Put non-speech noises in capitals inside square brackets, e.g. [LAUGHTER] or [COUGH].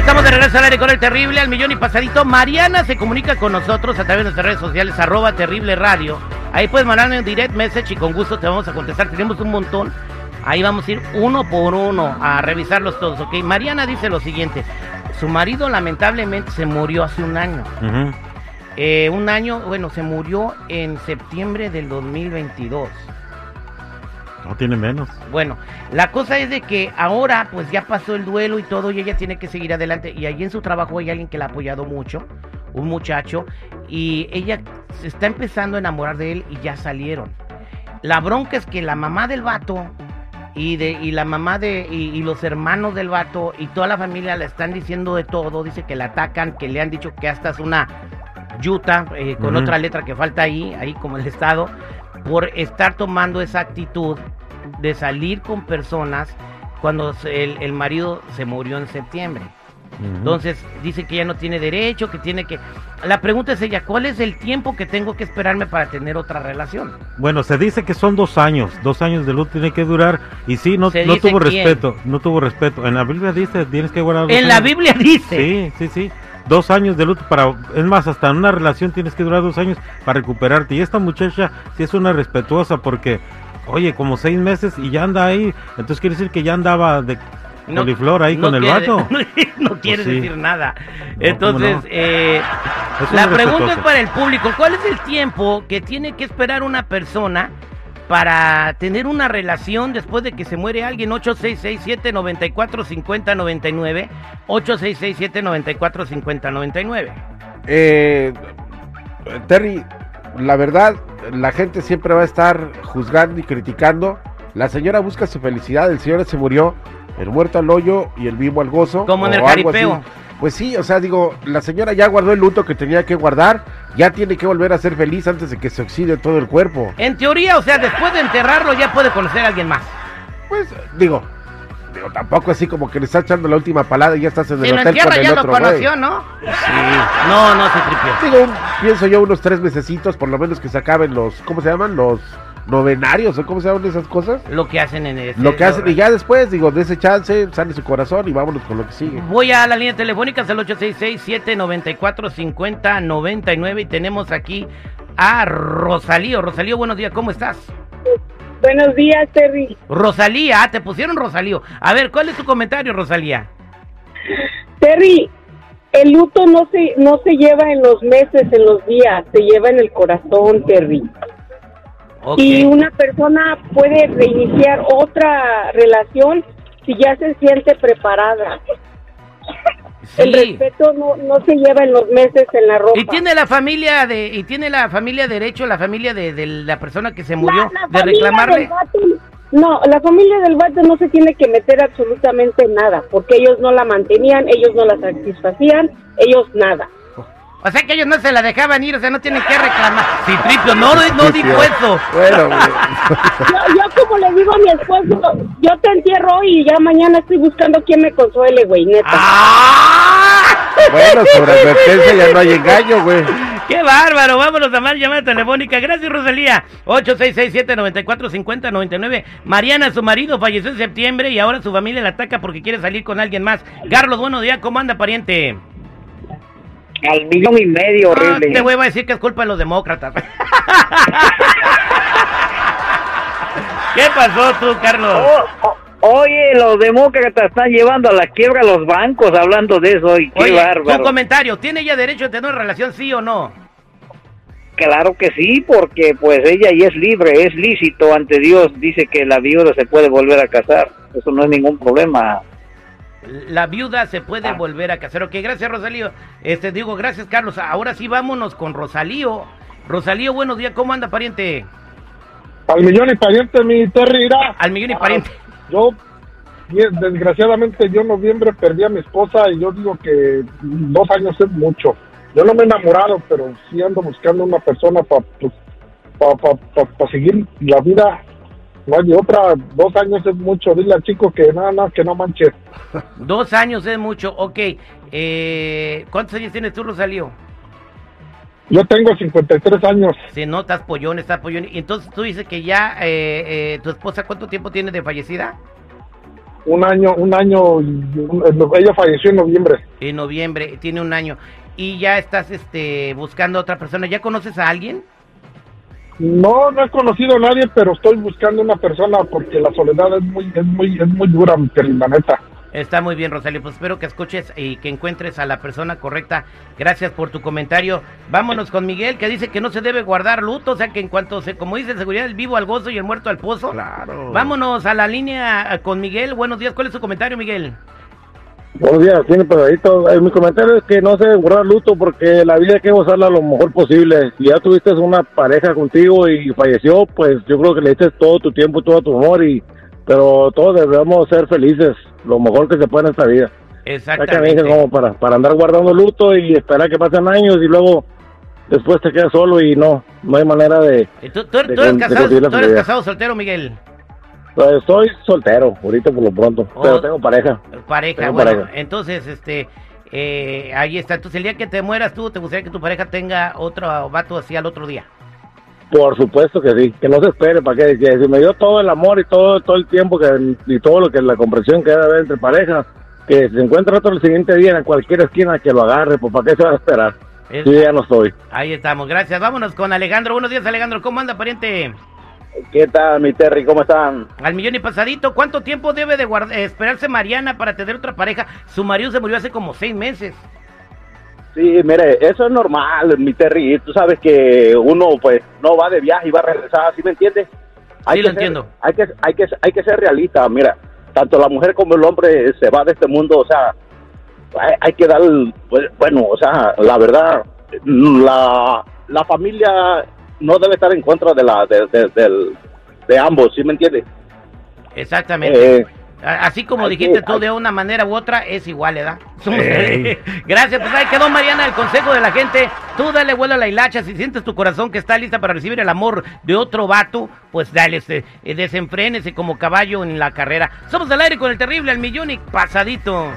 Estamos de regreso al aire con el terrible al millón y pasadito. Mariana se comunica con nosotros a través de nuestras redes sociales, arroba terrible radio. Ahí puedes mandarme un direct message y con gusto te vamos a contestar. Tenemos un montón. Ahí vamos a ir uno por uno a revisarlos todos, ¿ok? Mariana dice lo siguiente. Su marido lamentablemente se murió hace un año. Eh, un año, bueno, se murió en septiembre del 2022. No tiene menos. Bueno, la cosa es de que ahora pues ya pasó el duelo y todo y ella tiene que seguir adelante y allí en su trabajo hay alguien que la ha apoyado mucho, un muchacho, y ella se está empezando a enamorar de él y ya salieron. La bronca es que la mamá del vato y, de, y la mamá de y, y los hermanos del vato y toda la familia le están diciendo de todo, dice que la atacan, que le han dicho que hasta es una yuta eh, con otra letra que falta ahí, ahí como el estado, por estar tomando esa actitud de salir con personas cuando el, el marido se murió en septiembre. Entonces dice que ya no tiene derecho, que tiene que... La pregunta es ella, ¿cuál es el tiempo que tengo que esperarme para tener otra relación? Bueno, se dice que son dos años, dos años de luto tiene que durar y sí, no, no tuvo quién. respeto, no tuvo respeto. En la Biblia dice tienes que guardar dos En la. Biblia dice... Sí, sí, sí. Dos años de luto para, es más, hasta en una relación tienes que durar dos años para recuperarte. Y esta muchacha sí es una respetuosa porque, oye, como seis meses y ya anda ahí, entonces quiere decir que ya andaba de No- coliflor ahí no con el quiere- vato. [LAUGHS] no quiere sí. decir nada. ¿cómo Entonces, no? eh, la pregunta es para el público. ¿Cuál es el tiempo que tiene que esperar una persona para tener una relación después de que se muere alguien? 8667-945099. 8667-945099. Eh, Terry, la verdad, la gente siempre va a estar juzgando y criticando. La señora busca su felicidad, el señor se murió, el muerto al hoyo y el vivo al gozo. Como en el jaripeo. Pues sí, o sea, digo, la señora ya guardó el luto que tenía que guardar, ya tiene que volver a ser feliz antes de que se oxide todo el cuerpo. En teoría, o sea, después de enterrarlo ya puede conocer a alguien más. Pues, digo, digo, tampoco así como que le está echando la última palada y ya estás en el lo hotel con el ya lo otro güey. conoció, ¿no? No, no se tripió. Digo, un- pienso yo unos tres mesecitos, por lo menos que se acaben los, ¿cómo se llaman? Los novenarios, ¿o cómo se llaman esas cosas? Lo que hacen en ese... Lo que hacen, y ya después, digo, de ese chance, sale su corazón y vámonos con lo que sigue. Voy a la línea telefónica, es el 866-794-5099 y tenemos aquí a Rosalío. Rosalío, buenos días, ¿cómo estás? Buenos días, Terry. Rosalía, ah, te pusieron Rosalío. A ver, ¿cuál es tu comentario, Rosalía? Terry, el luto no se, no se lleva en los meses, en los días, se lleva en el corazón, Terry. Y una persona puede reiniciar otra relación si ya se siente preparada. El respeto no, no se lleva en los meses en la ropa. Y tiene la familia de y tiene la familia derecho, la familia de, de la persona que se murió la de reclamarle. vato- no, la familia del vato no se tiene que meter absolutamente en nada, porque ellos no la mantenían, ellos no la satisfacían, ellos nada. O sea que ellos no se la dejaban ir, o sea, no tienen que reclamar. Sí, Tripio, no, no dijo eso. Bueno, güey. Yo, yo como le digo a mi esposo, yo te entierro hoy y ya mañana estoy buscando quién me consuele, güey, neta. ¡Ah! bueno, sobre advertencia ya no hay engaño, güey. ¡Qué bárbaro! Vámonos a más llamada telefónica. Gracias, Rosalía. 8667-945099. Mariana, su marido, falleció en septiembre y ahora su familia la ataca porque quiere salir con alguien más. Carlos, buenos días. ¿Cómo anda, pariente? Al millón y medio, Ah, horrible. te voy a decir que es culpa de los demócratas. [LAUGHS] ¿Qué pasó tú, Carlos? Oh, oh, oye, los demócratas están llevando a la quiebra a los bancos hablando de eso. Y qué Oye, bárbaro. su comentario. ¿Tiene ella derecho a tener una relación, sí o no? Claro que sí, porque pues ella ya es libre, es lícito ante Dios. Dice que la viuda se puede volver a casar. Eso no es ningún problema. La viuda se Ah. puede volver a casar. Ok, gracias, Rosalío. Este, digo, gracias, Carlos. Ahora sí, vámonos con Rosalío. Rosalío, buenos días. ¿Cómo anda, pariente? Al millón y pariente, mi Terry. Al millón y pariente. Yo, bien, desgraciadamente, yo en noviembre perdí a mi esposa y yo digo que dos años es mucho. Yo no me he enamorado, pero sí ando buscando una persona para pues, pa, pa- pa seguir la vida. No de otra, dos años es mucho. Dile al chico que nada, nada, que no manches. [LAUGHS] Dos años es mucho. Ok. Eh, ¿Cuántos años tienes tú, Rosalío? Yo tengo 53 años. Se nota, estás pollón, estás pollón. Y entonces tú dices que ya eh, eh, tu esposa, ¿cuánto tiempo tiene de fallecida? un año, un año, un- ella falleció en noviembre. En noviembre, tiene un año. Y ya estás este, buscando a otra persona. ¿Ya conoces a alguien? No, no he conocido a nadie, pero estoy buscando una persona porque la soledad es muy, es muy, es muy dura, mi la neta. Está muy bien, Rosario. Pues espero que escuches y que encuentres a la persona correcta. Gracias por tu comentario. Vámonos con Miguel, que dice que no se debe guardar luto. O sea, que en cuanto se, como dice, seguridad, el vivo al gozo y el muerto al pozo. Claro. Vámonos a la línea con Miguel. Buenos días. ¿Cuál es su comentario, Miguel? Buenos días, tiene pesadito. Eh, mi comentario es que no se guardar luto porque la vida hay que gozarla lo mejor posible. Si ya tuviste una pareja contigo y falleció, pues yo creo que le diste todo tu tiempo, todo tu amor, y pero todos debemos ser felices, lo mejor que se puede en esta vida. Exactamente. como para, para andar guardando luto y esperar que pasen años y luego después te quedas solo y no, no hay manera de... Eh, ¿Tú, tú- de tú eres de casado, la tú eres casado soltero, Miguel? Pues, soy soltero, ahorita por lo pronto, Oh. pero tengo pareja. Pareja, Tengo bueno, pareja. entonces, este, eh, ahí está. Entonces, el día que te mueras tú, ¿te gustaría que tu pareja tenga otro vato así al otro día? Por supuesto que sí, que no se espere, para que que si me dio todo el amor y todo todo el tiempo que y todo lo que la comprensión que debe haber entre parejas, que se encuentre otro el siguiente día en cualquier esquina que lo agarre, pues para qué se va a esperar. Es- Yo ya no estoy. Ahí estamos, gracias. Vámonos con Alejandro. Buenos días, Alejandro. ¿Cómo anda, pariente? ¿Qué tal, mi Terry? ¿Cómo están? Al millón y pasadito. ¿Cuánto tiempo debe de guard- eh, esperarse Mariana para tener otra pareja? Su marido se murió hace como seis meses. Sí, mire, eso es normal, mi Terry. Tú sabes que uno pues no va de viaje y va a regresar, ¿sí me entiendes? Sí, lo entiendo. Hay, que, hay, que, hay que ser realista, mira, tanto la mujer como el hombre se va de este mundo, o sea, hay, hay que dar, pues, bueno, o sea, la verdad, la, la familia no debe estar en contra de la de, de, del- de ambos, ¿sí me entiendes? Exactamente. Eh, Así como dijiste que- tú hay- de una manera u otra, es igual, ¿verdad? [LAUGHS] [LAUGHS] Gracias, pues ahí quedó Mariana, el consejo de la gente. Tú dale vuelo a la hilacha, si sientes tu corazón que está lista para recibir el amor de otro vato, pues dale, este, eh, desenfrénese como caballo en la carrera. Somos del aire con el terrible, al millón y pasadito.